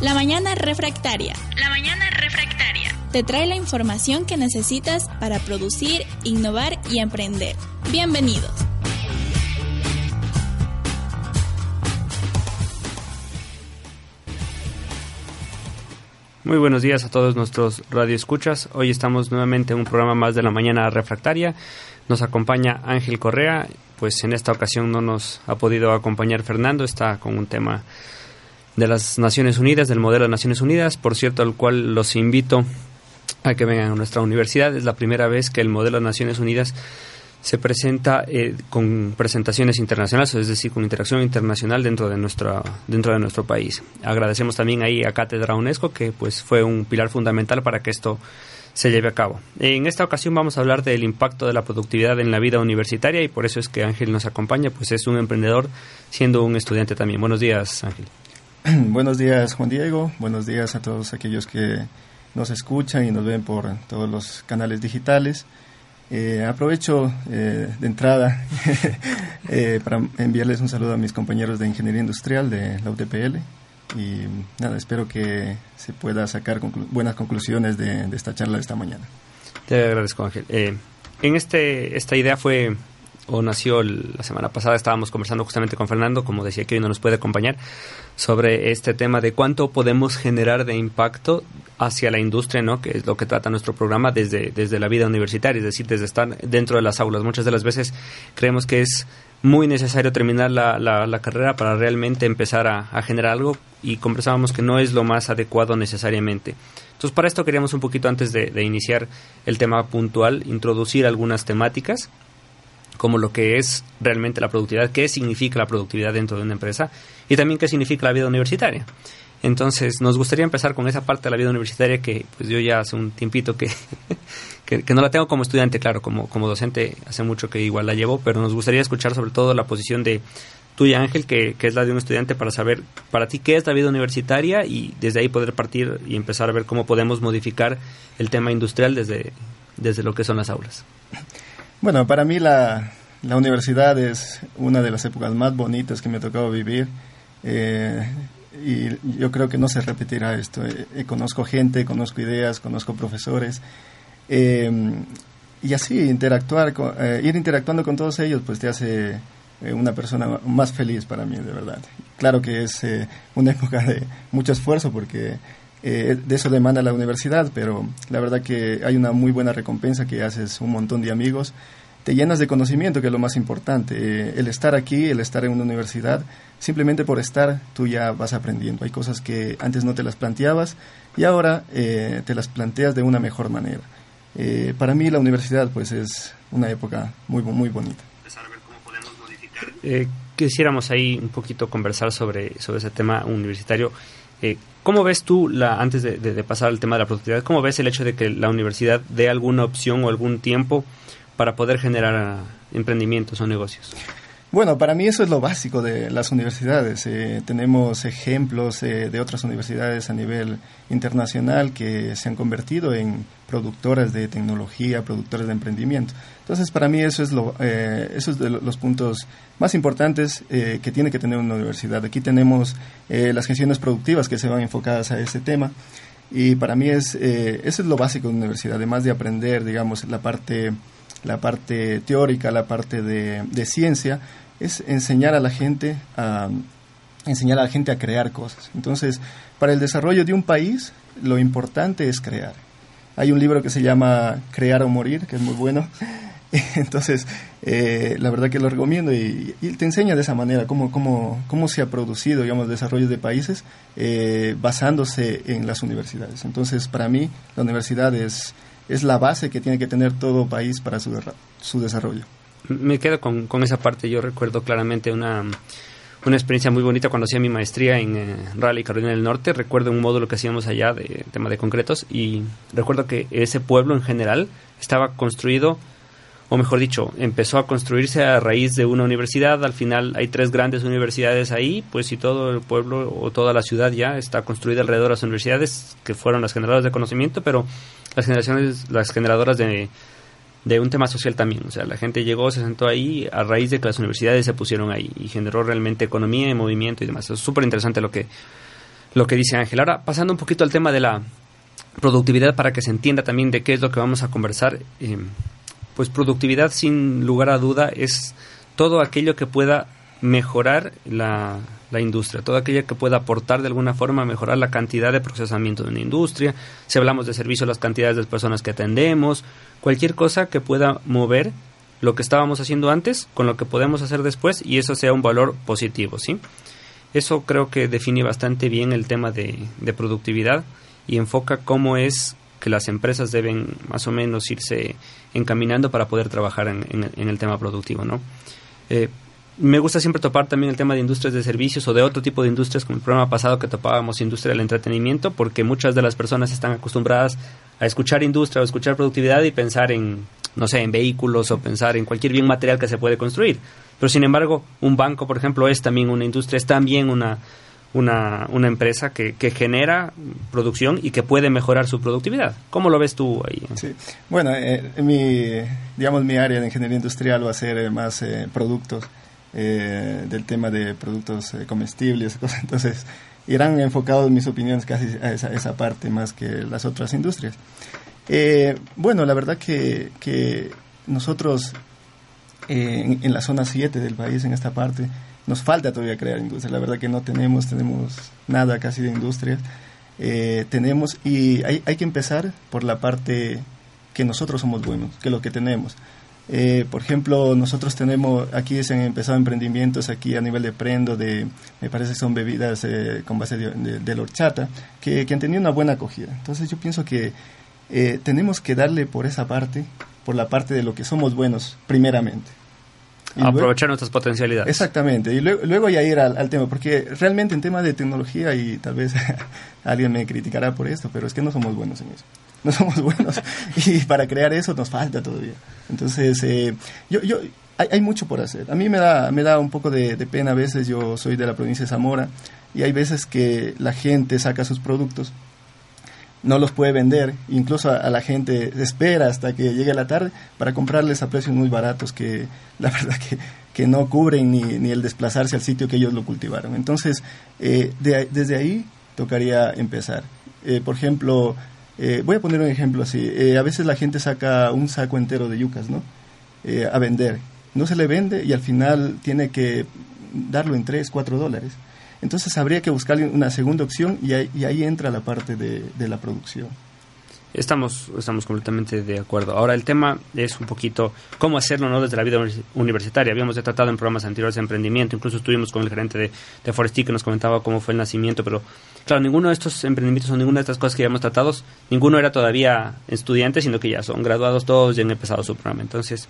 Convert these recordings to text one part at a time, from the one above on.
La mañana refractaria. La mañana refractaria. Te trae la información que necesitas para producir, innovar y emprender. Bienvenidos. Muy buenos días a todos nuestros radioescuchas. Hoy estamos nuevamente en un programa más de la mañana refractaria. Nos acompaña Ángel Correa, pues en esta ocasión no nos ha podido acompañar Fernando, está con un tema de las Naciones Unidas, del modelo de Naciones Unidas, por cierto, al cual los invito a que vengan a nuestra universidad. Es la primera vez que el modelo de Naciones Unidas se presenta eh, con presentaciones internacionales, es decir, con interacción internacional dentro de nuestra dentro de nuestro país. Agradecemos también ahí a Cátedra UNESCO que pues fue un pilar fundamental para que esto se lleve a cabo. En esta ocasión vamos a hablar del impacto de la productividad en la vida universitaria y por eso es que Ángel nos acompaña, pues es un emprendedor siendo un estudiante también. Buenos días, Ángel. Buenos días, Juan Diego. Buenos días a todos aquellos que nos escuchan y nos ven por todos los canales digitales. Eh, aprovecho eh, de entrada eh, para enviarles un saludo a mis compañeros de Ingeniería Industrial de la UTPL y nada, espero que se pueda sacar buenas conclusiones de, esta charla de esta mañana. Te agradezco, Ángel. en este, esta idea fue o nació la semana pasada, estábamos conversando justamente con Fernando, como decía que hoy no nos puede acompañar, sobre este tema de cuánto podemos generar de impacto hacia la industria, ¿no? que es lo que trata nuestro programa desde, desde la vida universitaria, es decir, desde estar dentro de las aulas. Muchas de las veces creemos que es muy necesario terminar la, la, carrera para realmente empezar a, generar algo y conversábamos que no es lo más adecuado necesariamente. Entonces, para esto queríamos un poquito antes de iniciar el tema puntual, introducir algunas temáticas como lo que es realmente la productividad, qué significa la productividad dentro de una empresa y también qué significa la vida universitaria. Entonces, nos gustaría empezar con esa parte de la vida universitaria que pues yo ya hace un tiempito que, que, no la tengo como estudiante, claro, como, como docente hace mucho que igual la llevo, pero nos gustaría escuchar sobre todo la posición de tuya, Ángel, que, que es la de un estudiante para saber para ti qué es la vida universitaria y desde ahí poder partir y empezar a ver cómo podemos modificar el tema industrial desde, desde lo que son las aulas. Bueno, para mí la, la universidad es una de las épocas más bonitas que me ha tocado vivir. Eh, y yo creo que no se repetirá esto. Eh, eh, conozco gente, conozco ideas, conozco profesores. y así, interactuar, ir interactuando con todos ellos, pues te hace una persona más feliz para mí, de verdad. Claro que es una época de mucho esfuerzo porque de eso demanda la universidad, pero la verdad que hay una muy buena recompensa que haces un montón de amigos, te llenas de conocimiento, que es lo más importante. Eh, el estar aquí, el estar en una universidad, simplemente por estar tú ya vas aprendiendo. Hay cosas que antes no te las planteabas y ahora eh, te las planteas de una mejor manera. Eh, para mí la universidad pues es una época muy, muy bonita. quisiéramos ahí un poquito conversar sobre, sobre ese tema universitario. ¿Cómo ves tú, la, antes de, pasar al tema de la productividad, cómo ves el hecho de que la universidad dé alguna opción o algún tiempo para poder generar emprendimientos o negocios? Bueno, para mí eso es lo básico de las universidades. Eh, tenemos ejemplos eh, de otras universidades a nivel internacional que se han convertido en productoras de tecnología, productoras de emprendimiento. Entonces, para mí eso es, lo, eh, eso es de los puntos más importantes que tiene que tener una universidad. Aquí tenemos las gestiones productivas que se van enfocadas a ese tema. Y para mí es, eso es lo básico de una universidad, además de aprender, digamos, la parte la parte teórica, la parte de, ciencia, es enseñar a la gente a enseñar a la gente a crear cosas. Entonces, para el desarrollo de un país, lo importante es crear. Hay un libro que se llama Crear o Morir, que es muy bueno. Entonces, eh, la verdad que lo recomiendo y, te enseña de esa manera cómo, cómo, cómo se ha producido, digamos, desarrollo de países eh, basándose en las universidades. Entonces, para mí, la universidad es, es la base que tiene que tener todo país para su, su desarrollo. Me quedo con, con, esa parte. Yo recuerdo claramente una, una experiencia muy bonita cuando hacía mi maestría en eh, Raleigh, Carolina del Norte. Recuerdo un módulo que hacíamos allá de tema de concretos y recuerdo que ese pueblo en general estaba construido o mejor dicho, empezó a construirse a raíz de una universidad. Al final hay tres grandes universidades ahí, pues si todo el pueblo o toda la ciudad ya está construida alrededor de las universidades, que fueron las generadoras de conocimiento, pero las generaciones, las generadoras de, de un tema social también. O sea, la gente llegó, se sentó ahí a raíz de que las universidades se pusieron ahí y generó realmente economía y movimiento y demás. Es súper interesante lo que, lo que dice Ángel. Ahora, pasando un poquito al tema de la productividad para que se entienda también de qué es lo que vamos a conversar. Eh, pues productividad sin lugar a duda es todo aquello que pueda mejorar la, la, industria, todo aquello que pueda aportar de alguna forma mejorar la cantidad de procesamiento de una industria, si hablamos de servicio, las cantidades de personas que atendemos, cualquier cosa que pueda mover lo que estábamos haciendo antes con lo que podemos hacer después y eso sea un valor positivo, ¿sí? Eso creo que define bastante bien el tema de, de productividad y enfoca cómo es que las empresas deben más o menos irse encaminando para poder trabajar en, en, el tema productivo, ¿no? Eh, me gusta siempre topar también el tema de industrias de servicios o de otro tipo de industrias, como el programa pasado que topábamos industria del entretenimiento, porque muchas de las personas están acostumbradas a escuchar industria o escuchar productividad y pensar en, no sé, en vehículos o pensar en cualquier bien material que se puede construir. Pero sin embargo, un banco, por ejemplo, es también una industria, es también una, una, una empresa que, que, genera producción y que puede mejorar su productividad. ¿Cómo lo ves tú ahí? Bueno, eh, mi, digamos, mi área de ingeniería industrial va a ser eh, más eh, productos, eh, del tema de productos comestibles. Entonces, irán enfocados mis opiniones casi a esa, esa parte más que las otras industrias. bueno, la verdad que, que nosotros en, en la zona 7 del país, en esta parte, nos falta todavía crear industria. La verdad que no tenemos, tenemos nada casi de industria. Eh, tenemos y hay, hay, que empezar por la parte que nosotros somos buenos, que lo que tenemos. Eh, por ejemplo, nosotros tenemos, aquí se han empezado emprendimientos aquí a nivel de prendo, de, me parece que son bebidas eh, con base de, de, horchata, que, que, han tenido una buena acogida. Entonces yo pienso que tenemos que darle por esa parte, por la parte de lo que somos buenos, primeramente aprovechar nuestras potencialidades. Exactamente, y luego, luego ya ir al, tema, porque realmente en tema de tecnología, y tal vez alguien me criticará por esto, pero es que no somos buenos en eso. No somos buenos. y para crear eso nos falta todavía. Entonces, eh, yo, yo, hay, hay, mucho por hacer. A mí me da, me da un poco de, de pena a veces, yo soy de la provincia de Zamora, y hay veces que la gente saca sus productos no los puede vender, incluso a, la gente espera hasta que llegue la tarde para comprarles a precios muy baratos que la verdad que, que no cubren ni, ni, el desplazarse al sitio que ellos lo cultivaron. Entonces, eh, de, desde ahí tocaría empezar. Eh, por ejemplo, eh, voy a poner un ejemplo así, eh, a veces la gente saca un saco entero de yucas, ¿no? Eh, a vender. No se le vende y al final tiene que darlo en 3, 4 dólares entonces habría que buscar una segunda opción y ahí, entra la parte de, la producción. Estamos, estamos completamente de acuerdo. Ahora el tema es un poquito cómo hacerlo ¿no? desde la vida universitaria. Habíamos tratado en programas anteriores de emprendimiento, incluso estuvimos con el gerente de, de que nos comentaba cómo fue el nacimiento, pero claro, ninguno de estos emprendimientos o ninguna de estas cosas que ya hemos tratado, ninguno era todavía estudiante, sino que ya son graduados todos y han empezado su programa. Entonces,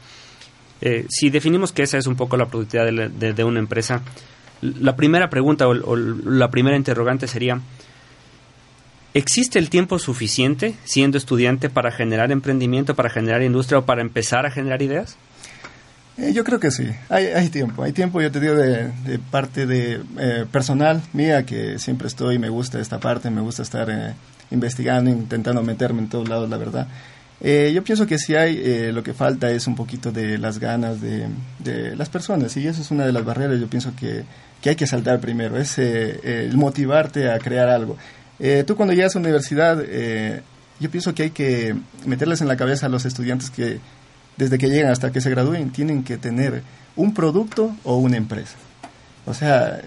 eh, si definimos que esa es un poco la productividad de, de, de una empresa, la primera pregunta o, la primera interrogante sería, ¿existe el tiempo suficiente siendo estudiante para generar emprendimiento, para generar industria o para empezar a generar ideas? Eh, yo creo que sí, hay, hay, tiempo, hay tiempo, yo te digo, de, de parte de eh, personal mía, que siempre estoy, me gusta esta parte, me gusta estar eh, investigando, intentando meterme en todos lados, la verdad. Eh, yo pienso que sí hay, eh, lo que falta es un poquito de las ganas de, de, las personas y eso es una de las barreras, yo pienso que, que hay que saltar primero, es eh, el motivarte a crear algo. Eh, tú cuando llegas a la universidad, eh, yo pienso que hay que meterles en la cabeza a los estudiantes que desde que llegan hasta que se gradúen tienen que tener un producto o una empresa. O sea,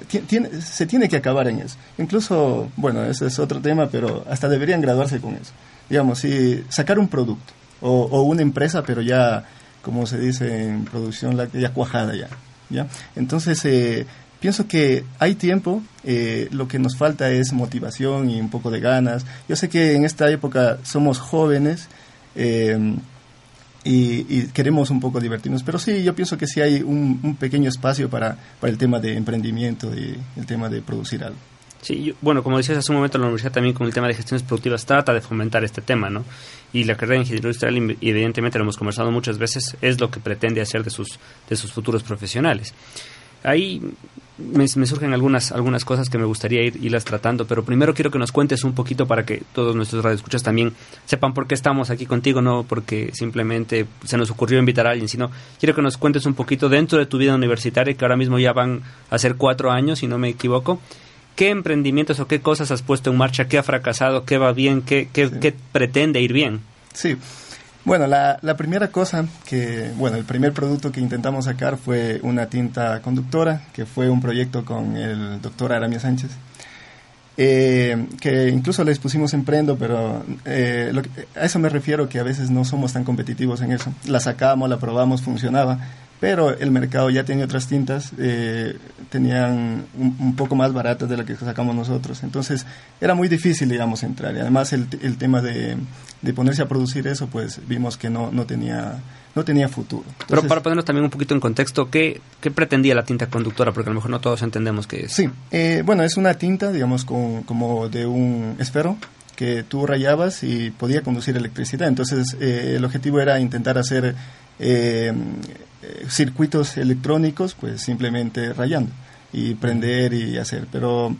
se tiene que acabar en eso. Incluso, bueno, ese es otro tema, pero hasta deberían graduarse con eso. Digamos, sí, sacar un producto o, o una empresa, pero ya, como se dice en producción, ya cuajada ya. ¿ya? Entonces, eh, pienso que hay tiempo, eh, lo que nos falta es motivación y un poco de ganas. Yo sé que en esta época somos jóvenes eh, y, y, queremos un poco divertirnos, pero sí, yo pienso que sí hay un, un pequeño espacio para, para, el tema de emprendimiento y el tema de producir algo. Sí, yo, bueno, como decías hace un momento, la universidad también con el tema de gestiones productivas trata de fomentar este tema, ¿no? Y la carrera de ingeniería industrial, evidentemente, lo hemos conversado muchas veces, es lo que pretende hacer de sus, de sus futuros profesionales. Ahí me, surgen algunas, algunas cosas que me gustaría ir, irlas tratando, pero primero quiero que nos cuentes un poquito para que todos nuestros radioescuchas también sepan por qué estamos aquí contigo, no porque simplemente se nos ocurrió invitar a alguien, sino quiero que nos cuentes un poquito dentro de tu vida universitaria, que ahora mismo ya van a ser cuatro años, si no me equivoco, ¿qué emprendimientos o qué cosas has puesto en marcha? ¿Qué ha fracasado? ¿Qué va bien? ¿Qué, qué, pretende ir bien? Sí. Bueno, la, la, primera cosa que, bueno, el primer producto que intentamos sacar fue una tinta conductora, que fue un proyecto con el doctor Aramia Sánchez. Eh, que incluso les pusimos en prendo, pero eh, a eso me refiero que a veces no somos tan competitivos en eso. La sacamos, la probamos, funcionaba, pero el mercado ya tenía otras tintas, eh, tenían un, poco más baratas de las que sacamos nosotros. Entonces era muy difícil, digamos, entrar. Y además el, el tema de, de, ponerse a producir eso, pues vimos que no, no tenía no tenía futuro. Pero para ponernos también un poquito en contexto, ¿qué, ¿qué, pretendía la tinta conductora? Porque a lo mejor no todos entendemos qué es. Sí, eh, bueno, es una tinta, digamos, con, como de un esfero que tú rayabas y podía conducir electricidad. Entonces, eh, el objetivo era intentar hacer eh, circuitos electrónicos, pues simplemente rayando y prender y hacer. Pero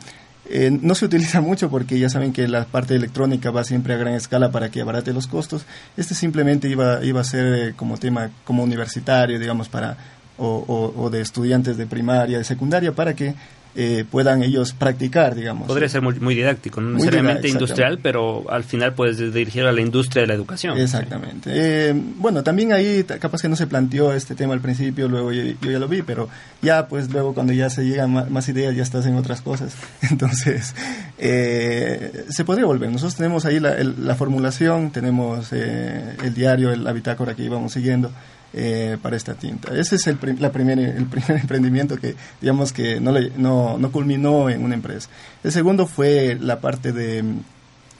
eh, no se utiliza mucho porque ya saben que la parte electrónica va siempre a gran escala para que abarate los costos. Este simplemente iba, iba a ser eh, como tema como universitario, digamos, para o, o, de estudiantes de primaria, de secundaria, para que eh, puedan ellos practicar, digamos. Podría ser muy, muy didáctico, no necesariamente industrial, pero al final puedes dirigir a la industria de la educación. Exactamente. Eh, bueno, también ahí capaz que no se planteó este tema al principio, luego yo, ya lo vi, pero ya pues luego cuando ya se llegan más, ideas ya estás en otras cosas. Entonces, eh, se podría volver. Nosotros tenemos ahí la, la formulación, tenemos el diario, la bitácora que íbamos siguiendo. Eh, para esta tinta. Ese es el, la primer, el primer emprendimiento que, digamos, que no, le, no, no, culminó en una empresa. El segundo fue la parte de,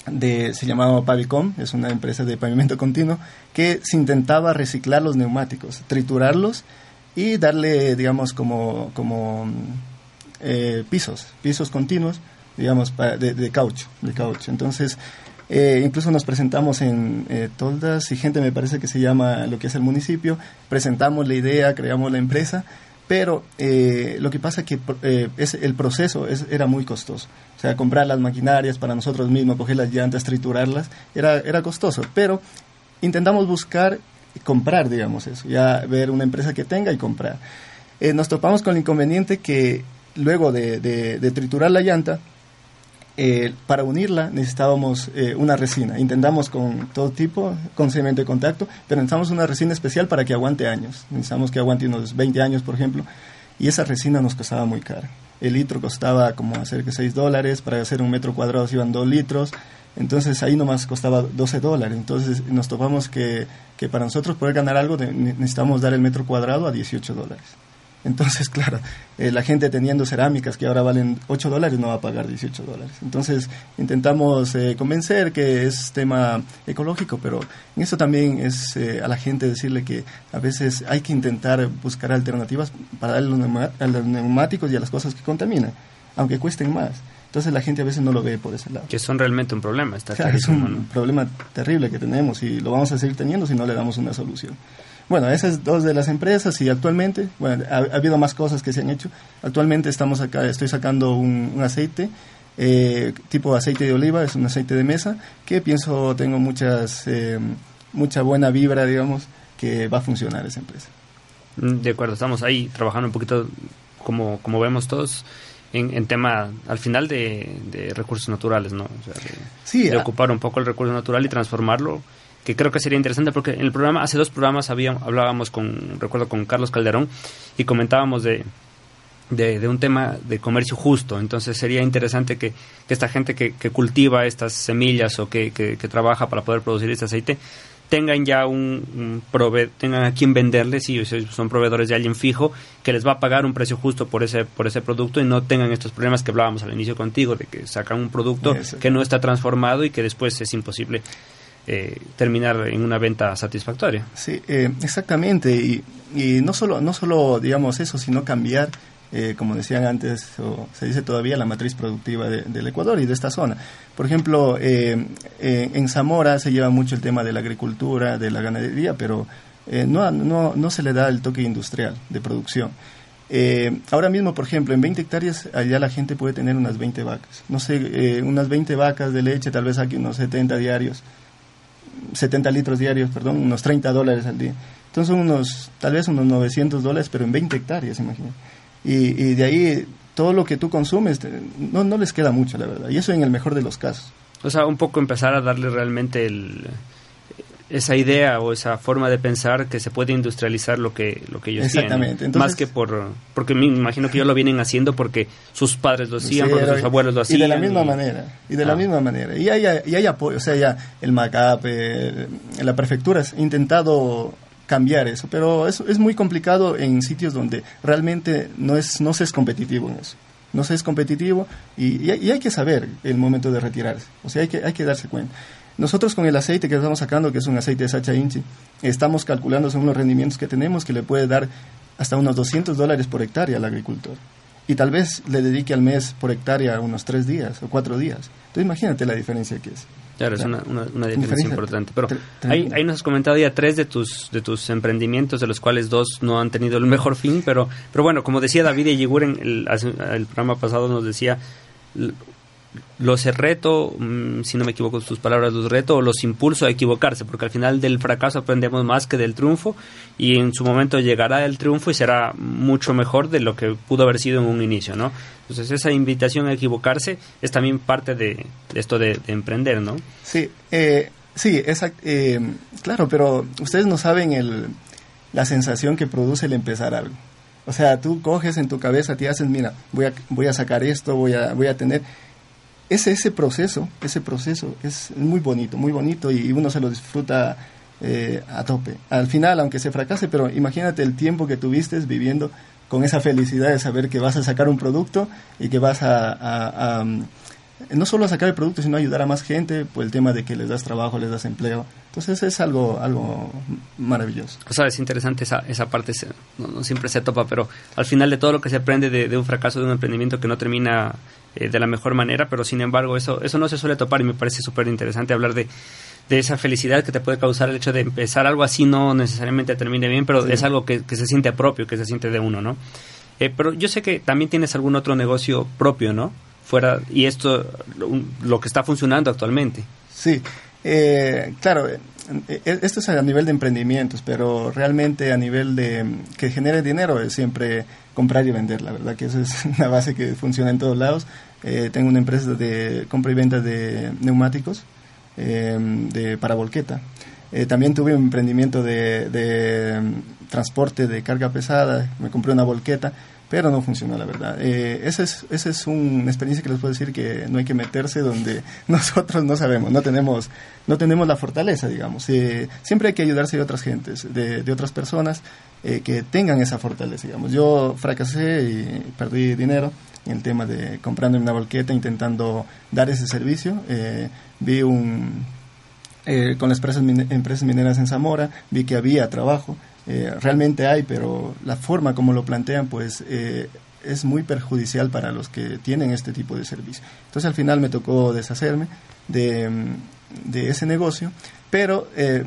de se llamaba Pavicom, es una empresa de pavimento continuo, que se intentaba reciclar los neumáticos, triturarlos y darle, digamos, como, como eh, pisos, pisos continuos, digamos, de, de caucho, de caucho. Entonces, eh, incluso nos presentamos en eh, Toldas y gente me parece que se llama lo que es el municipio. Presentamos la idea, creamos la empresa, pero eh, lo que pasa es que es, el proceso es, era muy costoso. O sea, comprar las maquinarias para nosotros mismos, coger las llantas, triturarlas, era, era costoso. Pero intentamos buscar comprar, digamos eso, ya ver una empresa que tenga y comprar. nos topamos con el inconveniente que luego de, de triturar la llanta, eh, para unirla necesitábamos eh, una resina. Intentamos con todo tipo, con cemento de contacto, pero necesitamos una resina especial para que aguante años. Necesitamos que aguante unos 20 años, por ejemplo, y esa resina nos costaba muy cara. El litro costaba como hacer que 6 dólares, para hacer un metro cuadrado se iban 2 litros, entonces ahí nomás costaba 12 dólares. Entonces nos topamos que, que para nosotros poder ganar algo necesitamos dar el metro cuadrado a 18 dólares. Entonces, claro, eh, la gente teniendo cerámicas que ahora valen 8 dólares no va a pagar 18 dólares. Entonces, intentamos eh, convencer que es tema ecológico, pero en eso también es eh, a la gente decirle que a veces hay que intentar buscar alternativas para darle a los neumáticos y a las cosas que contaminan, aunque cuesten más. Entonces la gente a veces no lo ve por ese lado. Que son realmente un problema. Está es un problema terrible que tenemos y lo vamos a seguir teniendo si no le damos una solución. Bueno, esas dos de las empresas y actualmente, bueno, ha, habido más cosas que se han hecho. Actualmente estamos acá, estoy sacando un, aceite, eh, tipo aceite de oliva, es un aceite de mesa, que pienso tengo muchas, eh, mucha buena vibra, digamos, que va a funcionar esa empresa. Mm, de acuerdo, estamos ahí trabajando un poquito, como, como vemos todos, en, en tema, al final, de, recursos naturales, ¿no? O sea, de, de ocupar un poco el recurso natural y transformarlo que creo que sería interesante porque en el programa, hace dos programas hablábamos con, recuerdo, con Carlos Calderón y comentábamos de, de, un tema de comercio justo. Entonces sería interesante que, esta gente que, cultiva estas semillas o que, trabaja para poder producir este aceite tengan ya un, prove tengan a quien venderles y son proveedores de alguien fijo que les va a pagar un precio justo por ese por ese producto y no tengan estos problemas que hablábamos al inicio contigo de que sacan un producto que no está transformado y que después es imposible eh, terminar en una venta satisfactoria. Sí, eh, exactamente. Y, no, solo, no solo, digamos, eso, sino cambiar, eh, como decían antes, o se dice todavía, la matriz productiva del Ecuador y de esta zona. Por ejemplo, en Zamora se lleva mucho el tema de la agricultura, de la ganadería, pero no, no, no se le da el toque industrial de producción. ahora mismo, por ejemplo, en 20 hectáreas allá la gente puede tener unas 20 vacas. No sé, unas 20 vacas de leche, tal vez aquí unos 70 diarios. 70 litros diarios, perdón, unos 30 dólares al día. Entonces son unos, tal vez unos 900 dólares, pero en 20 hectáreas, imagínate. Y, y de ahí todo lo que tú consumes no, no les queda mucho, la verdad. Y eso en el mejor de los casos. O sea, un poco empezar a darle realmente el, esa idea o esa forma de pensar que se puede industrializar lo que lo que ellos Exactamente. tienen más que por porque me imagino que ellos lo vienen haciendo porque sus padres lo hacían porque sus abuelos lo hacían y de la misma manera y de la ah. misma manera. Y hay, y hay apoyo o sea ya el MACAP eh, la prefectura ha intentado cambiar eso pero es, es muy complicado en sitios donde realmente no es no se es competitivo en eso. No se es competitivo y, y, hay que saber el momento de retirarse. O sea hay que hay que darse cuenta nosotros con el aceite que estamos sacando, que es un aceite de Sacha Inchi, estamos calculando según los rendimientos que tenemos que le puede dar hasta unos 200 dólares por hectárea al agricultor. Y tal vez le dedique al mes por hectárea unos tres días o cuatro días. Entonces imagínate la diferencia que es. Claro, es una, una, diferencia, importante. Pero ahí, ahí, nos has comentado ya tres de tus, de tus emprendimientos, de los cuales dos no han tenido el mejor fin, pero, pero bueno, como decía David Eyegur en el, el programa pasado, nos decía, los reto, mm, si no me equivoco sus palabras, los reto o los impulso a equivocarse, porque al final del fracaso aprendemos más que del triunfo y en su momento llegará el triunfo y será mucho mejor de lo que pudo haber sido en un inicio, ¿no? Entonces esa invitación a equivocarse es también parte de, esto de, emprender, ¿no? Sí, eh, sí, eh, claro, pero ustedes no saben el, la sensación que produce el empezar algo. O sea, tú coges en tu cabeza, te haces, mira, voy a, voy a sacar esto, voy a, voy a tener ese, ese proceso, ese proceso es muy bonito, muy bonito y uno se lo disfruta eh, a tope. Al final, aunque se fracase, pero imagínate el tiempo que tuviste viviendo con esa felicidad de saber que vas a sacar un producto y que vas a, no solo a sacar el producto, sino ayudar a más gente, por el tema de que les das trabajo, les das empleo. Entonces es algo, algo maravilloso. O sea, es interesante esa, esa parte, no, siempre se topa, pero al final de todo lo que se aprende de, de un fracaso de un emprendimiento que no termina eh, de la mejor manera, pero sin embargo eso, eso no se suele topar y me parece súper interesante hablar de, de esa felicidad que te puede causar el hecho de empezar algo así, no necesariamente termine bien, pero es algo que, se siente propio, que se siente de uno, ¿no? Eh, pero yo sé que también tienes algún otro negocio propio, ¿no? Fuera, y esto, lo que está funcionando actualmente. Sí, eh, claro, esto es a nivel de emprendimientos, pero realmente a nivel de que genere dinero es siempre comprar y vender, la verdad que esa es una base que funciona en todos lados. Eh, tengo una empresa de compra y venta de neumáticos eh, de, para volqueta. Eh, también tuve un emprendimiento de, de, mm, transporte de carga pesada, me compré una volqueta, pero no funcionó, la verdad. Eh, esa es, esa es una experiencia que les puedo decir que no hay que meterse donde nosotros no sabemos, no tenemos, no tenemos la fortaleza, digamos. Eh, siempre hay que ayudarse de otras gentes, de, de otras personas eh, que tengan esa fortaleza, digamos. Yo fracasé y perdí dinero en el tema de comprando una volqueta, intentando dar ese servicio. vi un... con las empresas mineras en Zamora, vi que había trabajo, eh, realmente hay, pero la forma como lo plantean, pues eh, es muy perjudicial para los que tienen este tipo de servicio. Entonces al final me tocó deshacerme de, mm, ese negocio, pero eh,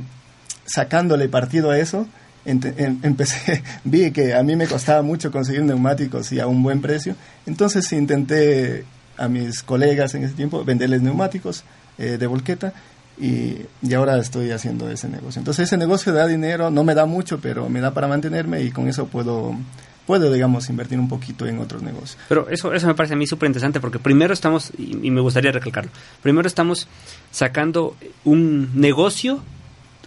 sacándole partido a eso, em, empecé, vi que a mí me costaba mucho conseguir neumáticos y a un buen precio, entonces intenté a mis colegas en ese tiempo venderles neumáticos de volqueta y, y, ahora estoy haciendo ese negocio. Entonces ese negocio da dinero, no me da mucho, pero me da para mantenerme y con eso puedo, puedo digamos, invertir un poquito en otros negocios. Pero eso, eso me parece a mí súper interesante porque primero estamos, y, y me gustaría recalcarlo, primero estamos sacando un negocio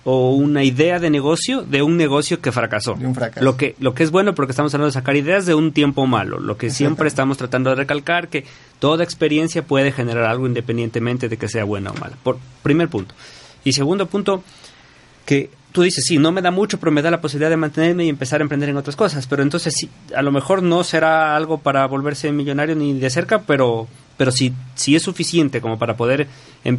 o una idea de negocio de un negocio que fracasó. De un fracaso. Lo que, lo que es bueno porque estamos hablando de sacar ideas de un tiempo malo. Lo que siempre estamos tratando de recalcar que toda experiencia puede generar algo independientemente de que sea buena o mala. Por primer punto. Y segundo punto, que tú dices, sí, no me da mucho, pero me da la posibilidad de mantenerme y empezar a emprender en otras cosas. Pero entonces, sí, a lo mejor no será algo para volverse millonario ni de cerca, pero, pero sí, sí es suficiente como para poder, em,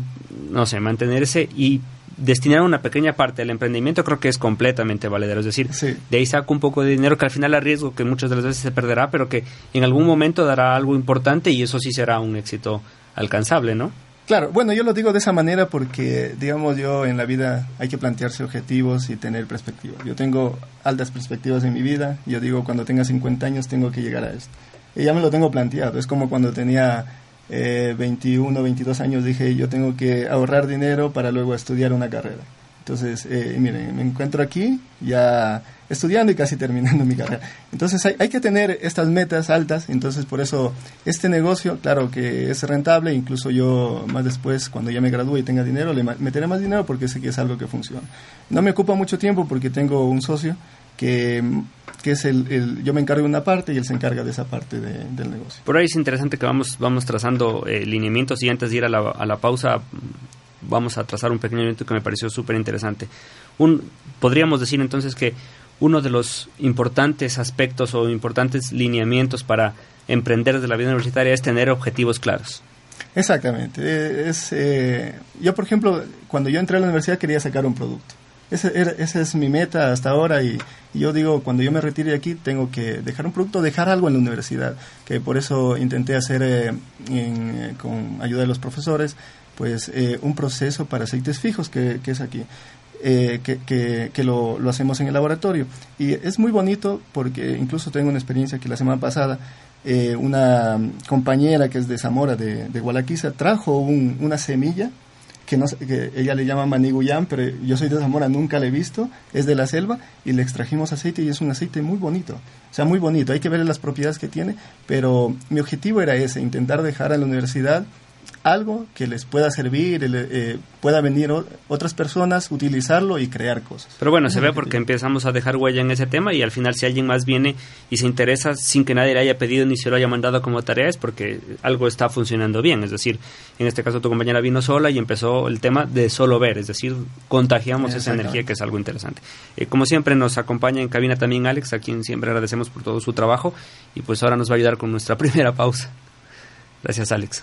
no sé, mantenerse y destinar una pequeña parte del emprendimiento creo que es completamente valedero. Es decir, de ahí saco un poco de dinero que al final arriesgo que muchas de las veces se perderá, pero que en algún momento dará algo importante y eso sí será un éxito alcanzable, ¿no? Claro, bueno, yo lo digo de esa manera porque, digamos, yo en la vida hay que plantearse objetivos y tener perspectiva. Yo tengo altas perspectivas en mi vida. Yo digo, cuando tenga 50 años tengo que llegar a esto. Y ya me lo tengo planteado. Es como cuando tenía eh, 21, 22 años, dije yo tengo que ahorrar dinero para luego estudiar una carrera. Entonces, eh, miren, me encuentro aquí, ya estudiando y casi terminando mi carrera. Entonces hay, hay, que tener estas metas altas, entonces por eso este negocio, claro que es rentable, incluso yo más después, cuando ya me gradúe y tenga dinero, le meteré más dinero porque sé que es algo que funciona. No me ocupa mucho tiempo porque tengo un socio que, que es el, yo me encargo de una parte y él se encarga de esa parte del negocio. Por ahí es interesante que vamos, vamos trazando eh, lineamientos y antes de ir a la, a la pausa vamos a trazar un pequeño lineamiento que me pareció súper interesante. Un, podríamos decir entonces que uno de los importantes aspectos o importantes lineamientos para emprender desde la vida universitaria es tener objetivos claros. Exactamente. Es, eh, yo, por ejemplo, cuando yo entré a la universidad quería sacar un producto. Esa, esa es mi meta hasta ahora y, yo digo, cuando yo me retire de aquí, tengo que dejar un producto, dejar algo en la universidad, que por eso intenté hacer, eh, en, con ayuda de los profesores, pues un proceso para aceites fijos, que, es aquí. Eh, que, lo, hacemos en el laboratorio. Y es muy bonito porque incluso tengo una experiencia que la semana pasada eh, una compañera que es de Zamora, de, de Gualaquiza, trajo una semilla que, no, que ella le llama maniguyán, pero yo soy de Zamora, nunca la he visto, es de la selva y le extrajimos aceite y es un aceite muy bonito, o sea, muy bonito, hay que ver las propiedades que tiene, pero mi objetivo era ese, intentar dejar a la universidad algo que les pueda servir, eh, pueda venir otras personas, utilizarlo y crear cosas. Pero bueno, se ve porque empezamos a dejar huella en ese tema y al final si alguien más viene y se interesa sin que nadie le haya pedido ni se lo haya mandado como tarea es porque algo está funcionando bien. Es decir, en este caso tu compañera vino sola y empezó el tema de solo ver, es decir, contagiamos esa energía que es algo interesante. Eh, como siempre nos acompaña en cabina también Alex, a quien siempre agradecemos por todo su trabajo y pues ahora nos va a ayudar con nuestra primera pausa. Gracias Alex.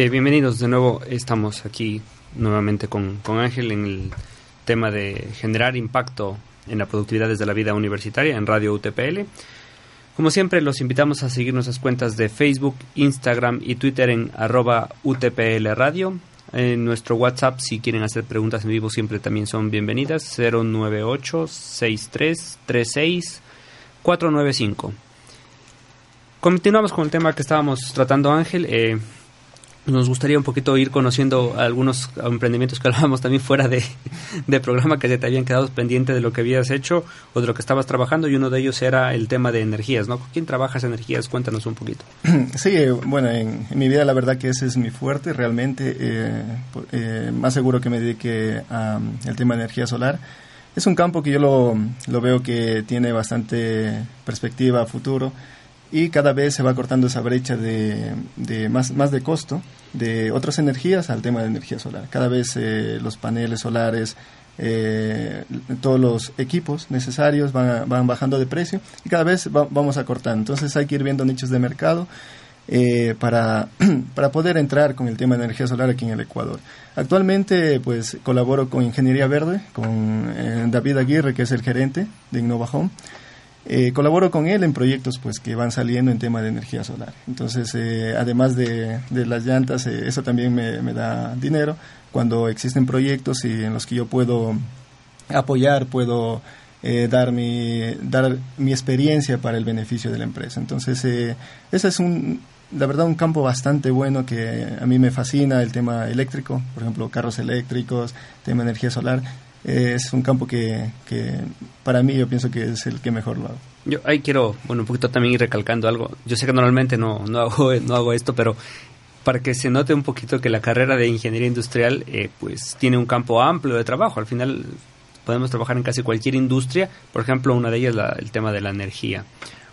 Eh, bienvenidos de nuevo. Estamos aquí nuevamente con, con Ángel en el tema de generar impacto en la productividad desde la vida universitaria en Radio UTPL. Como siempre, los invitamos a seguir nuestras cuentas de Facebook, Instagram y Twitter en arroba UTPL Radio. En nuestro WhatsApp, si quieren hacer preguntas en vivo, siempre también son bienvenidas. 098-6336-495. Continuamos con el tema que estábamos tratando, Ángel. Eh, nos gustaría un poquito ir conociendo algunos emprendimientos que hablábamos también fuera de, de programa que te habían quedado pendiente de lo que habías hecho o de lo que estabas trabajando y uno de ellos era el tema de energías, ¿no? ¿Con quién trabajas energías? Cuéntanos un poquito. Sí, eh, bueno, en, mi vida la verdad que ese es mi fuerte, realmente, eh, eh, más seguro que me dedique al tema de energía solar. Es un campo que yo lo, lo veo que tiene bastante perspectiva a futuro y cada vez se va cortando esa brecha de, de más, más de costo de otras energías al tema de energía solar. Cada vez eh, los paneles solares, eh, todos los equipos necesarios van, van bajando de precio y cada vez va- vamos acortando. Entonces hay que ir viendo nichos de mercado eh, para, para poder entrar con el tema de energía solar aquí en el Ecuador. Actualmente, pues, colaboro con Ingeniería Verde, con eh, David Aguirre, que es el gerente de Innova Home. Eh, colaboro con él en proyectos pues que van saliendo en tema de energía solar. Entonces, eh, además de, las llantas, eh, eso también me, da dinero cuando existen proyectos y en los que yo puedo apoyar, puedo eh, dar, mi, dar mi experiencia para el beneficio de la empresa. Entonces, ese es un, la verdad, un campo bastante bueno que a mí me fascina, el tema eléctrico, por ejemplo, carros eléctricos, tema de energía solar. Es un campo que, que para mí yo pienso que es el que mejor lo hago. Yo ahí quiero, bueno, un poquito también ir recalcando algo. Yo sé que normalmente no, no, hago, no hago esto, pero para que se note un poquito que la carrera de ingeniería industrial eh, pues tiene un campo amplio de trabajo. Al final podemos trabajar en casi cualquier industria. Por ejemplo, una de ellas la, el tema de la energía.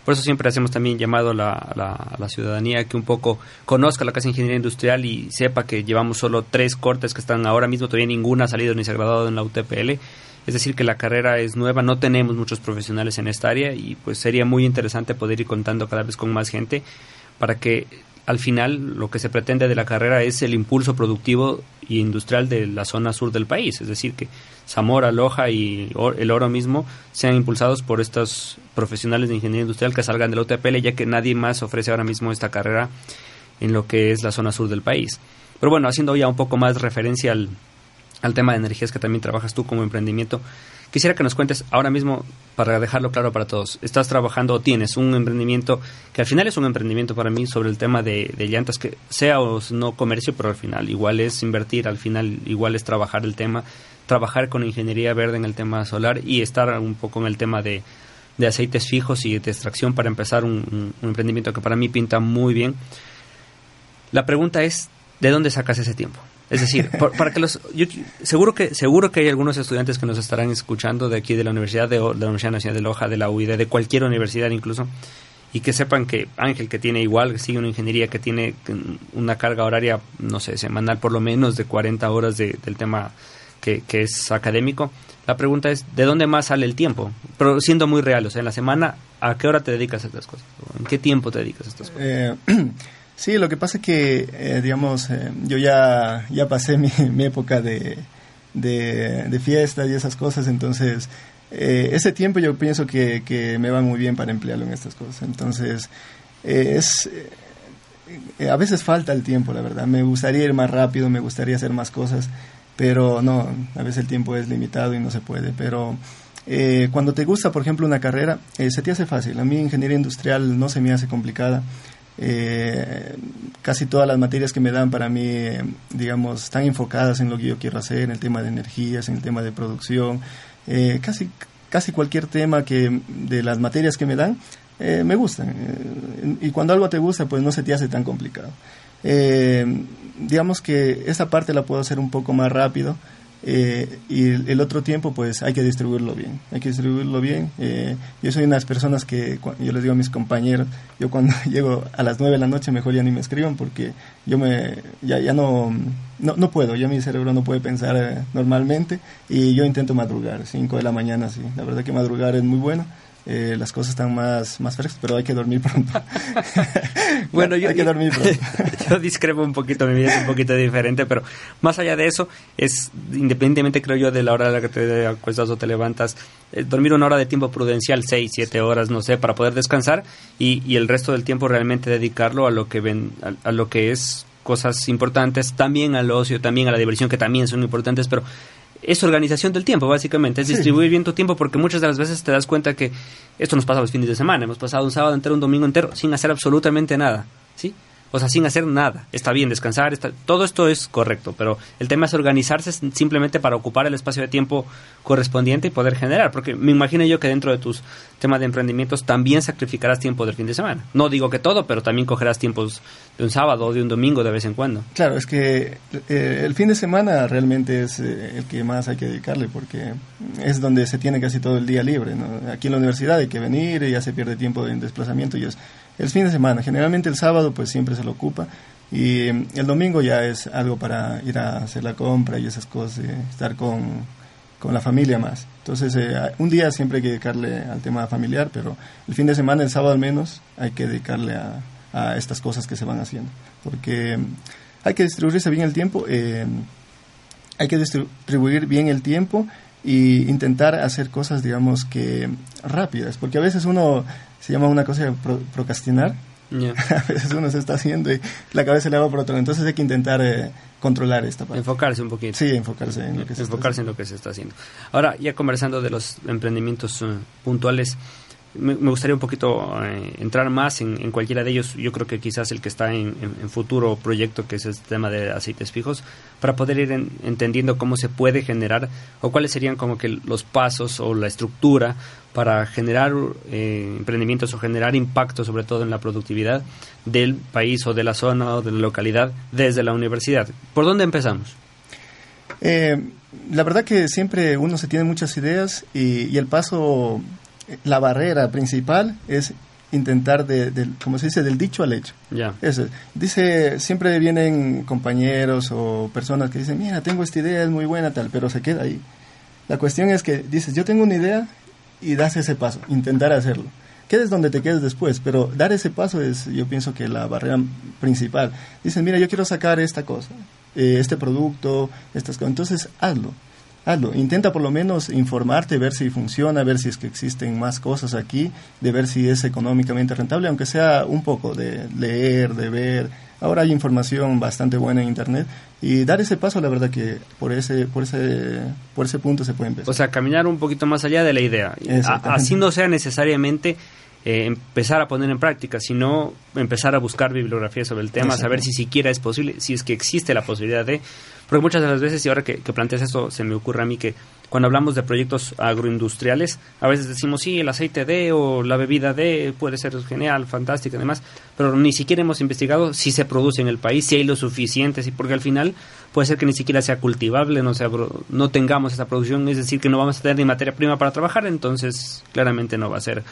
Por eso siempre hacemos también llamado a la, la, la ciudadanía que un poco conozca la casa de ingeniería industrial y sepa que llevamos solo tres cortes que están ahora mismo, todavía ninguna ha salido ni se ha graduado en la UTPL. Es decir, que la carrera es nueva, no tenemos muchos profesionales en esta área y pues sería muy interesante poder ir contando cada vez con más gente para que al final lo que se pretende de la carrera es el impulso productivo y industrial de la zona sur del país, es decir, que Zamora, Loja y el Oro mismo sean impulsados por estos profesionales de ingeniería industrial que salgan de la UTPL, ya que nadie más ofrece ahora mismo esta carrera en lo que es la zona sur del país. Pero bueno, haciendo ya un poco más referencia al, al tema de energías que también trabajas tú como emprendimiento, quisiera que nos cuentes ahora mismo, para dejarlo claro para todos, estás trabajando o tienes un emprendimiento que al final es un emprendimiento para mí sobre el tema de, llantas, que sea o no comercio, pero al final igual es invertir, al final igual es trabajar el tema, trabajar con ingeniería verde en el tema solar y estar un poco en el tema de, aceites fijos y de extracción para empezar un, un emprendimiento que para mí pinta muy bien. La pregunta es, ¿de dónde sacas ese tiempo? Es decir, por, para que los, yo, seguro que seguro que hay algunos estudiantes que nos estarán escuchando de aquí de la Universidad de, de la Universidad Nacional de Loja, de la UID, de cualquier universidad incluso, y que sepan que Ángel que tiene igual, que sigue una ingeniería que tiene una carga horaria, no sé, semanal por lo menos de 40 horas de, del tema que, que es académico. La pregunta es, ¿de dónde más sale el tiempo? Pero siendo muy real, o sea, en la semana, ¿a qué hora te dedicas a estas cosas? ¿En qué tiempo te dedicas a estas cosas? Eh, Sí, lo que pasa es que, eh, digamos, eh, yo ya, ya pasé mi, mi época de, de, fiestas y esas cosas, entonces eh, ese tiempo yo pienso que, que, me va muy bien para emplearlo en estas cosas. Entonces, es, a veces falta el tiempo, la verdad. Me gustaría ir más rápido, me gustaría hacer más cosas, pero no, a veces el tiempo es limitado y no se puede. Pero eh, cuando te gusta, por ejemplo, una carrera, eh, se te hace fácil. A mí ingeniería industrial no se me hace complicada. Eh, casi todas las materias que me dan para mí, eh, digamos, están enfocadas en lo que yo quiero hacer, en el tema de energías, en el tema de producción, eh, casi, casi cualquier tema que de las materias que me dan, eh, me gustan. y cuando algo te gusta, pues no se te hace tan complicado. digamos que esa parte la puedo hacer un poco más rápido. Eh, y el, otro tiempo pues hay que distribuirlo bien, hay que distribuirlo bien. Eh, yo soy una de las personas que yo les digo a mis compañeros, yo cuando llego a las 9 de la noche mejor ya ni me escriban porque yo me ya, ya no, no, no puedo, ya mi cerebro no puede pensar eh, normalmente y yo intento madrugar, 5 de la mañana, sí, la verdad que madrugar es muy bueno. Eh, las cosas están más, más frescas, pero hay que dormir pronto. bueno, yo, hay que dormir pronto. yo discrepo un poquito, mi vida es un poquito diferente, pero más allá de eso, es independientemente, creo yo, de la hora a la que te acuestas o te levantas, eh, dormir una hora de tiempo prudencial, seis, siete horas, no sé, para poder descansar y, y el resto del tiempo realmente dedicarlo a lo que ven, a, a lo que es cosas importantes, también al ocio, también a la diversión, que también son importantes, pero es organización del tiempo, básicamente, es sí. distribuir bien tu tiempo porque muchas de las veces te das cuenta que esto nos pasa los fines de semana, hemos pasado un sábado entero, un domingo entero sin hacer absolutamente nada, ¿sí? O sea, sin hacer nada. Está bien descansar, está, todo esto es correcto, pero el tema es organizarse simplemente para ocupar el espacio de tiempo correspondiente y poder generar, porque me imagino yo que dentro de tus temas de emprendimientos también sacrificarás tiempo del fin de semana. No digo que todo, pero también cogerás tiempos de un sábado o de un domingo de vez en cuando. Claro, es que eh, el fin de semana realmente es eh, el que más hay que dedicarle, porque es donde se tiene casi todo el día libre. ¿no? Aquí en la universidad hay que venir, y ya se pierde tiempo en desplazamiento y es el fin de semana. Generalmente el sábado pues siempre se lo ocupa y el domingo ya es algo para ir a hacer la compra y esas cosas, eh, estar con, con, la familia más. Entonces eh, un día siempre hay que dedicarle al tema familiar, pero el fin de semana, el sábado al menos, hay que dedicarle a, estas cosas que se van haciendo. Porque hay que distribuirse bien el tiempo, eh, hay que distribuir bien el tiempo y intentar hacer cosas, digamos, que rápidas. Porque a veces uno se llama una cosa pro- procrastinar, Ya. a veces uno se está haciendo y la cabeza le va por otro. Entonces hay que intentar eh, controlar esta parte. Enfocarse un poquito. Sí, enfocarse en lo que se está enfocarse en lo que se está haciendo. Ahora, ya conversando de los emprendimientos eh, puntuales, me, gustaría un poquito eh, entrar más en, cualquiera de ellos. Yo creo que quizás el que está en, futuro proyecto, que es el tema de aceites fijos, para poder ir en- entendiendo cómo se puede generar o cuáles serían como que los pasos o la estructura para generar eh, emprendimientos o generar impacto, sobre todo en la productividad del país o de la zona o de la localidad desde la universidad. ¿Por dónde empezamos? Eh, la verdad que siempre uno se tiene muchas ideas y, y el paso, la barrera principal es intentar, de, del- como se dice, del dicho al hecho. Ya. Eso. Dice, siempre vienen compañeros o personas que dicen, mira, tengo esta idea, es muy buena, tal, pero se queda ahí. La cuestión es que dices, yo tengo una idea y das ese paso, intentar hacerlo. Quedes donde te quedes después, pero dar ese paso es, yo pienso que la barrera principal. Dicen, mira, yo quiero sacar esta cosa, eh, este producto, estas cosas. Entonces, hazlo, hazlo. Intenta por lo menos informarte, ver si funciona, ver si es que existen más cosas aquí, de ver si es económicamente rentable, aunque sea un poco de leer, de ver. Ahora hay información bastante buena en internet y dar ese paso, la verdad que por ese, por ese, por ese punto se puede empezar. O sea, caminar un poquito más allá de la idea. Así no sea necesariamente eh, empezar a poner en práctica, sino empezar a buscar bibliografía sobre el tema, saber si siquiera es posible, si es que existe la posibilidad de... Porque muchas de las veces, y ahora que, que planteas esto, se me ocurre a mí que cuando hablamos de proyectos agroindustriales, a veces decimos, sí, el aceite de o la bebida de puede ser genial, fantástica y demás, pero ni siquiera hemos investigado si se produce en el país, si hay lo suficiente, si, porque al final puede ser que ni siquiera sea cultivable, no, sea, no tengamos esa producción, es decir, que no vamos a tener ni materia prima para trabajar, entonces claramente no va a ser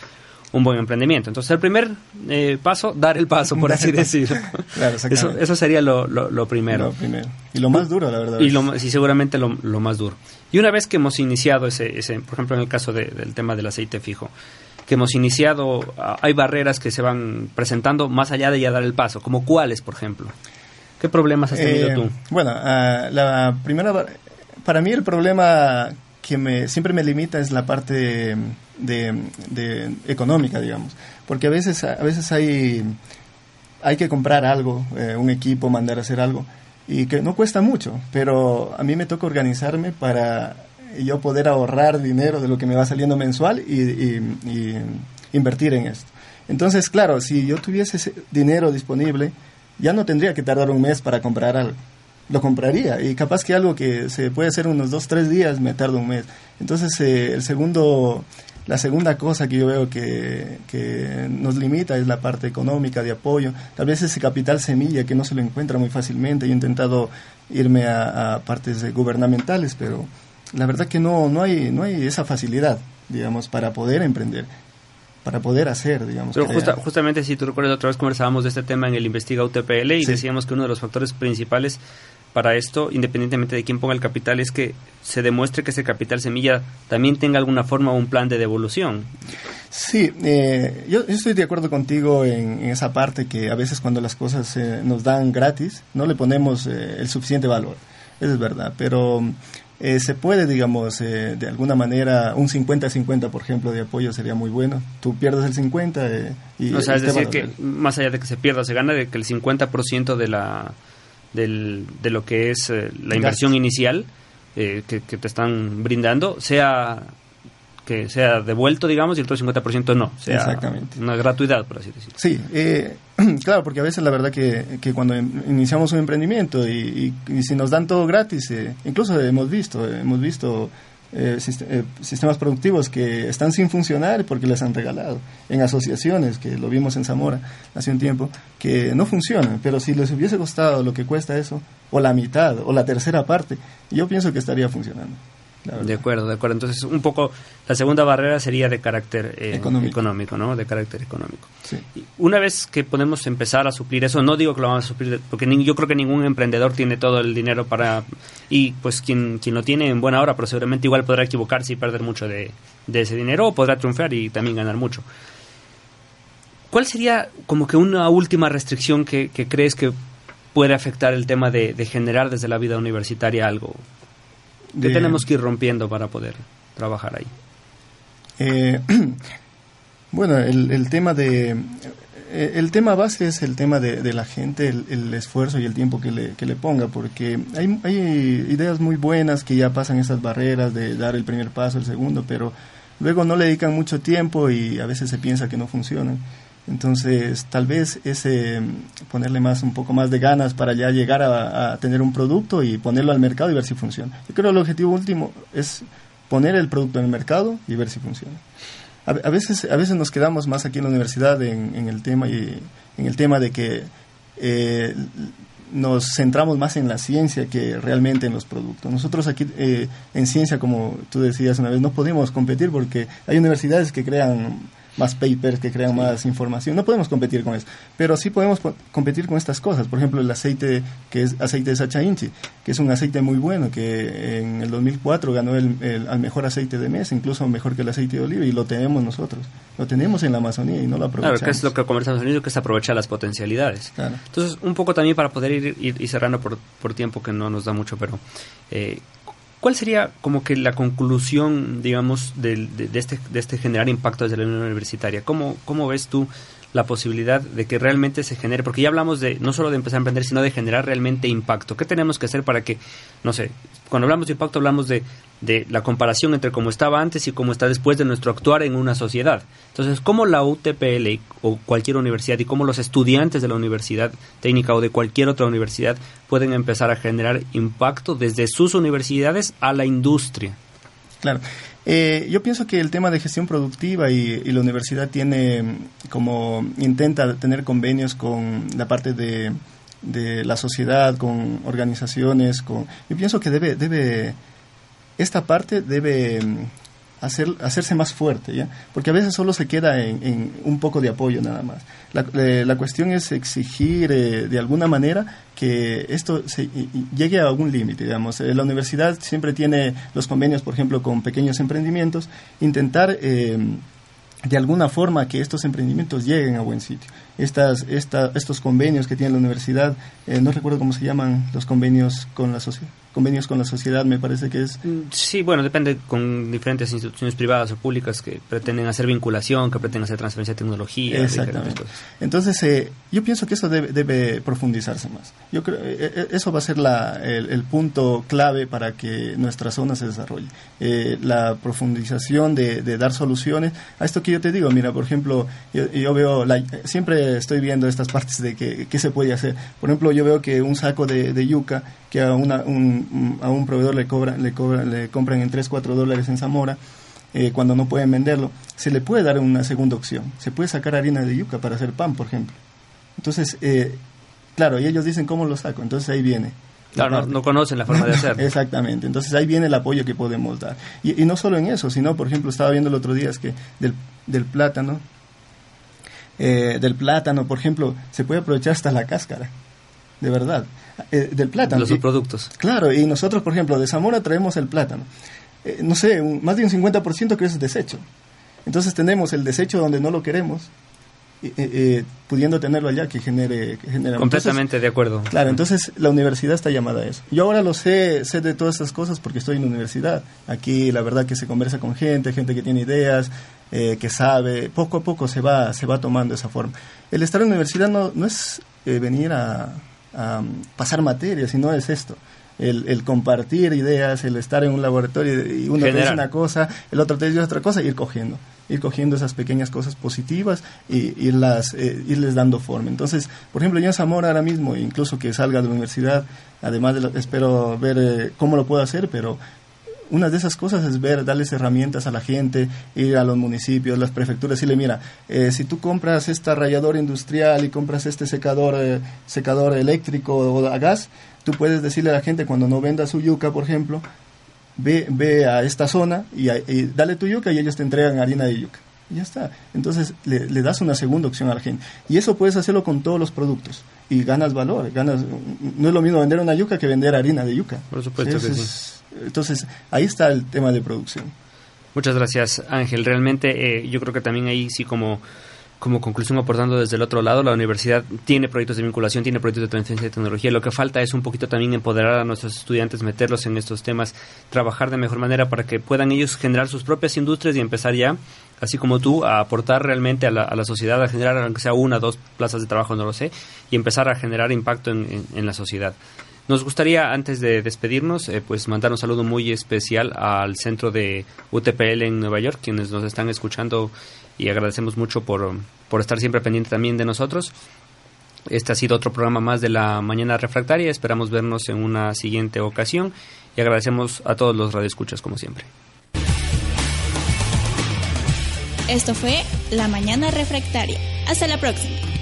un buen emprendimiento. Entonces el primer eh, paso, dar el paso, por Dar así decirlo. Claro, eso, eso sería lo, lo, lo primero. Lo primero. Y lo más duro, la verdad. Y lo, sí, seguramente lo, más duro. Y una vez que hemos iniciado ese, ese por ejemplo, en el caso de- del tema del aceite fijo, que hemos iniciado, hay barreras que se van presentando más allá de ya dar el paso, como cuáles, por ejemplo. ¿Qué problemas has tenido Eh, tú? Bueno, ah, la primera, para mí el problema que me, siempre me limita es la parte de, económica, digamos, porque a veces, a veces hay, hay que comprar algo, eh, un equipo, mandar a hacer algo, y que no cuesta mucho, pero a mí me toca organizarme para yo poder ahorrar dinero de lo que me va saliendo mensual y, y- y invertir en esto. Entonces, claro, si yo tuviese ese dinero disponible, ya no tendría que tardar un mes para comprar algo. Lo compraría y capaz que algo que se puede hacer unos dos, tres días me tarda un mes. Entonces, eh, el segundo, la segunda cosa que yo veo que, que nos limita es la parte económica de apoyo. Tal vez ese capital semilla que no se lo encuentra muy fácilmente. Yo he intentado irme a, partes gubernamentales, pero la verdad que no, no, hay, no hay esa facilidad, digamos, para poder emprender, para poder hacer, digamos. Pero justa- justamente, si tú recuerdas, otra vez conversábamos de este tema en el Investiga UTPL y Sí. decíamos que uno de los factores principales para esto, independientemente de quién ponga el capital, es que se demuestre que ese capital semilla también tenga alguna forma o un plan de devolución. Sí, eh, yo, yo estoy de acuerdo contigo en, en esa parte que a veces cuando las cosas eh, nos dan gratis no le ponemos eh, el suficiente valor, eso es verdad, pero eh, se puede, digamos, eh, de alguna manera, un 50-50, por ejemplo, de apoyo sería muy bueno. Tú pierdes el 50 eh, y... o sea, es decir, que más allá de que se pierda se gana, de que el 50% de, la, del, de lo que es eh, la inversión inicial eh, que, que te están brindando sea que sea devuelto, digamos, y el otro 50% no, sea Exactamente. una gratuidad, por así decirlo. Sí, eh, claro, porque a veces la verdad que, que cuando em- iniciamos un emprendimiento y, y- y si nos dan todo gratis, eh, incluso hemos visto, eh, hemos visto eh, sist- eh, sistemas productivos que están sin funcionar porque les han regalado en asociaciones, que lo vimos en Zamora hace un tiempo, que no funcionan, pero si les hubiese costado lo que cuesta eso, o la mitad, o la tercera parte, yo pienso que estaría funcionando. De acuerdo, de acuerdo. Entonces, un poco la segunda barrera sería de carácter eh, Económico. económico, ¿no? De carácter económico. Sí. Una vez que podemos empezar a suplir eso, no digo que lo vamos a suplir, porque ni- yo creo que ningún emprendedor tiene todo el dinero para... Y pues quien, quien lo tiene en buena hora, pero seguramente igual podrá equivocarse y perder mucho de, de ese dinero, o podrá triunfar y también ganar mucho. ¿Cuál sería como que una última restricción que, que crees que puede afectar el tema de, de generar desde la vida universitaria algo? De- tenemos que ir rompiendo para poder trabajar ahí? Eh, bueno, el, el tema de eh, el tema base es el tema de, de la gente, el, el esfuerzo y el tiempo que le, que le ponga, porque hay, hay ideas muy buenas que ya pasan esas barreras de dar el primer paso, el segundo, pero luego no le dedican mucho tiempo y a veces se piensa que no funcionan. Entonces, tal vez ese mm, ponerle más un poco más de ganas para ya llegar a, tener un producto y ponerlo al mercado y ver si funciona. Yo creo que el objetivo último es poner el producto en el mercado y ver si funciona. A, a veces a veces nos quedamos más aquí en la universidad en, en el tema y en el tema de que eh, nos centramos más en la ciencia que realmente en los productos. Nosotros aquí eh, en ciencia, como tú decías una vez, no podemos competir porque hay universidades que crean más papers, que crean más información. No podemos competir con eso, pero sí podemos po- competir con estas cosas. Por ejemplo, el aceite que es aceite de Sacha Inchi, que es un aceite muy bueno, que en el 2004 ganó el, el- al mejor aceite de mes, incluso mejor que el aceite de oliva, y lo tenemos nosotros. Lo tenemos en la Amazonía y no lo aprovechamos. Claro, que es lo que conversamos al inicio, que es aprovechar las potencialidades. Claro. Entonces, un poco también para poder ir, ir- ir cerrando por, por tiempo que no nos da mucho, pero eh, ¿cuál sería como que la conclusión, digamos, de, de este, de este generar impacto desde la Universitaria? ¿Cómo, ¿Cómo ves tú la posibilidad de que realmente se genere? Porque ya hablamos de no solo de empezar a emprender, sino de generar realmente impacto. ¿Qué tenemos que hacer para que, no sé, cuando hablamos de impacto hablamos de, de la comparación entre cómo estaba antes y cómo está después de nuestro actuar en una sociedad? Entonces, ¿cómo la UTPL o cualquier universidad y cómo los estudiantes de la universidad técnica o de cualquier otra universidad pueden empezar a generar impacto desde sus universidades a la industria? Claro. Eh, yo pienso que el tema de gestión productiva y, y la universidad tiene como intenta tener convenios con la parte de, de la sociedad, con organizaciones, con yo pienso que debe debe esta parte debe hacer, hacerse más fuerte, ¿ya? Porque a veces solo se queda en, un poco de apoyo nada más. La, eh, la cuestión es exigir eh, de alguna manera que esto se, llegue a algún límite, digamos. Eh, la universidad siempre tiene los convenios, por ejemplo, con pequeños emprendimientos, intentar... eh, de alguna forma que estos emprendimientos lleguen a buen sitio. Estas, esta, estos convenios que tiene la universidad, eh, no recuerdo cómo se llaman los convenios con la sociedad, convenios con la sociedad, me parece que es Sí, bueno, depende con diferentes instituciones privadas o públicas que pretenden hacer vinculación, que pretenden hacer transferencia de tecnología, Exactamente. cosas. Entonces, eh, yo pienso que eso debe, debe profundizarse más. Yo creo eh, eh, eso va a ser la, el, el punto clave para que nuestra zona se desarrolle. Eh, la profundización de, de dar soluciones a esto que yo te digo. Mira, por ejemplo, yo, yo veo, la- siempre estoy viendo estas partes de que, qué se puede hacer. Por ejemplo, yo veo que un saco de, de yuca que a, una, un, a un proveedor le, cobran, le, cobran, le compran en 3, 4 dólares en Zamora eh, cuando no pueden venderlo, se le puede dar una segunda opción. Se puede sacar harina de yuca para hacer pan, por ejemplo. Entonces, eh, claro, y ellos dicen cómo lo saco, entonces ahí viene. Claro, no, no conocen la forma de hacerlo. Exactamente, entonces ahí viene el apoyo que podemos dar. Y, y no solo en eso, sino, por ejemplo, estaba viendo el otro día es que del, del plátano, eh, del plátano, por ejemplo, se puede aprovechar hasta la cáscara, de verdad, Eh, del plátano. Los Y- subproductos. Claro, y nosotros, por ejemplo, de Zamora traemos el plátano. Eh, no sé, un- más de un 50% que es desecho. Entonces tenemos el desecho donde no lo queremos, eh, eh, pudiendo tenerlo allá que genere... Que genere Completamente de acuerdo. Claro, entonces la universidad está llamada a eso. Yo ahora lo sé, sé de todas estas cosas porque estoy en la universidad. Aquí la verdad que se conversa con gente, gente que tiene ideas, eh, que sabe, poco a poco se va, se va tomando esa forma. El estar en la universidad no, no es venir a, um, pasar materias, sino es esto. El, el compartir ideas, el estar en un laboratorio y uno te dice una cosa, el otro te dice otra cosa, ir cogiendo, ir cogiendo esas pequeñas cosas positivas y irlas, eh, irles dando forma. Entonces, por ejemplo, yo en Zamora ahora mismo, incluso que salga de la universidad, además de lo- espero ver eh, cómo lo puedo hacer, pero una de esas cosas es ver, darles herramientas a la gente, ir a los municipios, las prefecturas, decirle, mira, eh, si tú compras esta ralladora industrial y compras este secador, eh, secador eléctrico o a gas, tú puedes decirle a la gente cuando no venda su yuca, por ejemplo, ve, ve a esta zona y, a- y dale tu yuca y ellos te entregan harina de yuca. Y ya está. Entonces le, le das una segunda opción a la gente. Y eso puedes hacerlo con todos los productos. Y ganas valor. ganas No es lo mismo vender una yuca que vender harina de yuca. Por supuesto que Entonces ahí está el tema de producción. Muchas gracias, Ángel. Realmente eh, yo creo que también ahí sí como como conclusión aportando desde el otro lado, la universidad tiene proyectos de vinculación, tiene proyectos de transferencia de tecnología. Lo que falta es un poquito también empoderar a nuestros estudiantes, meterlos en estos temas, trabajar de mejor manera para que puedan ellos generar sus propias industrias y empezar ya, así como tú, a aportar realmente a la, a la sociedad, a generar aunque sea una, dos plazas de trabajo, no lo sé, y empezar a generar impacto en- en la sociedad. Nos gustaría, antes de despedirnos, eh, pues mandar un saludo muy especial al centro de UTPL en Nueva York, quienes nos están escuchando y agradecemos mucho por, por estar siempre pendiente también de nosotros. Este ha sido otro programa más de la Mañana Refractaria. Esperamos vernos en una siguiente ocasión y agradecemos a todos los radioescuchas como siempre. Esto fue La Mañana Refractaria. Hasta la próxima.